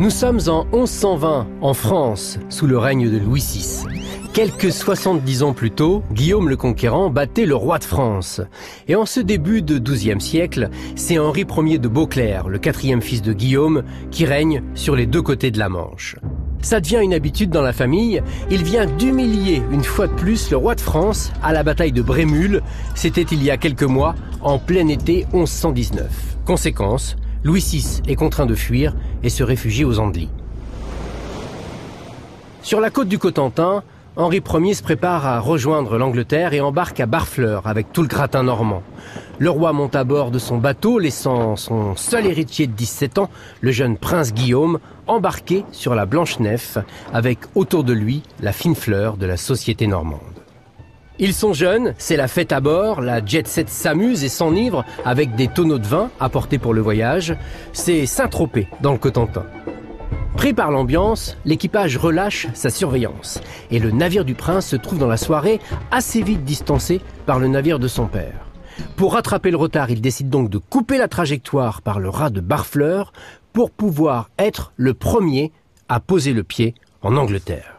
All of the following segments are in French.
Nous sommes en 1120, en France, sous le règne de Louis VI. Quelques 70 ans plus tôt, Guillaume le Conquérant battait le roi de France. Et en ce début de XIIe siècle, c'est Henri Ier de Beauclerc, le quatrième fils de Guillaume, qui règne sur les deux côtés de la Manche. Ça devient une habitude dans la famille. Il vient d'humilier une fois de plus le roi de France à la bataille de Brémule. C'était il y a quelques mois, en plein été 1119. Conséquence, Louis VI est contraint de fuir et se réfugie aux Andelys. Sur la côte du Cotentin, Henri Ier se prépare à rejoindre l'Angleterre et embarque à Barfleur avec tout le gratin normand. Le roi monte à bord de son bateau, laissant son seul héritier de 17 ans, le jeune prince Guillaume, embarqué sur la Blanche Nef, avec autour de lui la fine fleur de la société normande. Ils sont jeunes, c'est la fête à bord, la jet set s'amuse et s'enivre avec des tonneaux de vin apportés pour le voyage. C'est Saint-Tropez dans le Cotentin. Pris par l'ambiance, l'équipage relâche sa surveillance et le navire du prince se trouve dans la soirée assez vite distancé par le navire de son père. Pour rattraper le retard, il décide donc de couper la trajectoire par le ras de Barfleur pour pouvoir être le premier à poser le pied en Angleterre.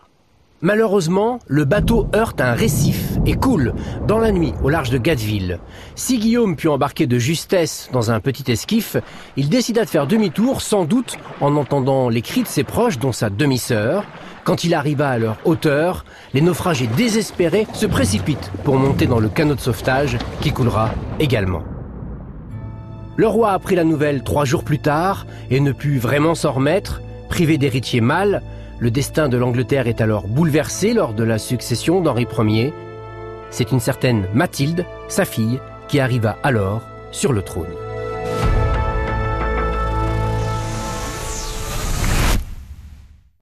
Malheureusement, le bateau heurte un récif et coule dans la nuit au large de Gatteville. Si Guillaume put embarquer de justesse dans un petit esquif, il décida de faire demi-tour, sans doute en entendant les cris de ses proches, dont sa demi-sœur. Quand il arriva à leur hauteur, les naufragés désespérés se précipitent pour monter dans le canot de sauvetage qui coulera également. Le roi apprit la nouvelle trois jours plus tard et ne put vraiment s'en remettre, privé d'héritier mâle, le destin de l'Angleterre est alors bouleversé lors de la succession d'Henri Ier. C'est une certaine Mathilde, sa fille, qui arriva alors sur le trône.